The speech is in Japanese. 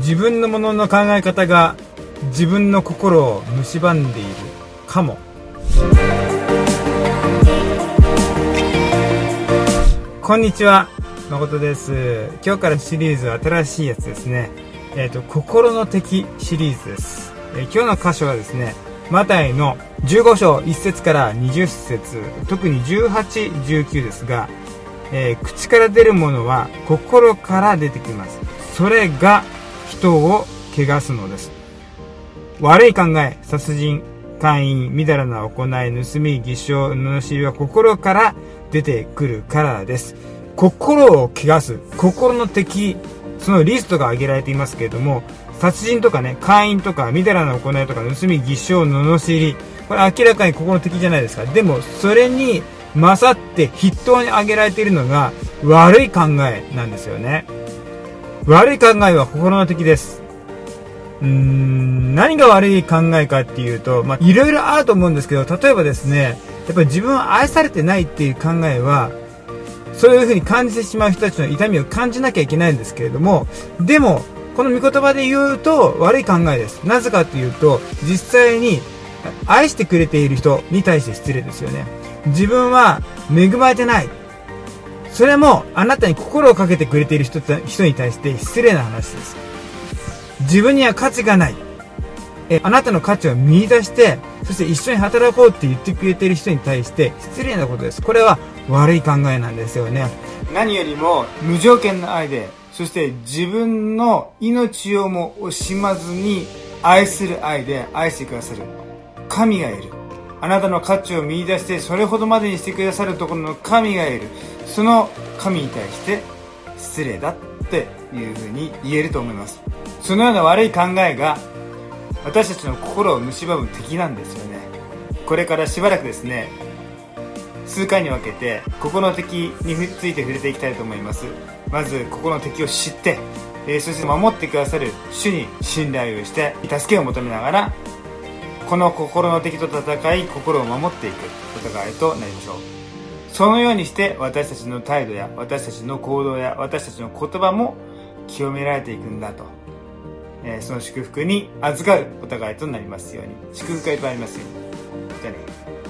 自分のものの考え方が自分の心を蝕んでいるかも。こんにちは誠です。今日からシリーズ新しいやつですね。えっ、ー、と心の敵シリーズです、えー、今日の箇所はですねマタイの15章1節から20節特に1819ですが、えー、口から出るものは心から出てきます。それが人を汚すのです。悪い考え殺人勧誘みだらな行い盗み偽証罵りは心から出てくるからです。心を汚す心の敵そのリストが挙げられていますけれども殺人とかね会員とかみだらな行いとか盗み偽証罵りこれ明らかに心の敵じゃないですか。でもそれに勝って筆頭に挙げられているのが悪い考えなんですよね。悪い考えは心の敵ですうーん何が悪い考えかっていうと、まあ、いろいろあると思うんですけど例えばですねやっぱり自分は愛されてないっていう考えはそういう風に感じてしまう人たちの痛みを感じなきゃいけないんですけれどもでもこの御言葉で言うと悪い考えです。なぜかというと、実際に愛してくれている人に対して失礼ですよね。自分は恵まれてない。それもあなたに心をかけてくれている人人に対して失礼な話です。自分には価値がない。えあなたの価値を見出して、そして一緒に働こうって言ってくれている人に対して失礼なことです。これは悪い考えなんですよね。何よりも無条件の愛でそして自分の命をも惜しまずに愛する愛で愛してくださる神がいるあなたの価値を見出してそれほどまでにしてくださるところの神がいる。その神に対して失礼だっていうふうに言えると思います。そのような悪い考えが私たちの心を蝕む敵なんですよね。これからしばらくですね数回に分けてここの敵について触れていきたいと思います。まずここの敵を知って、え、そして守ってくださる主に信頼をして助けを求めながらこの心の敵と戦い心を守っていく。戦いとなりましょう。そのようにして私たちの態度や私たちの行動や私たちの言葉も清められていくんだと、えー、その祝福に預かるお互いとなりますように。祝福がいっぱいありますように。じゃあね。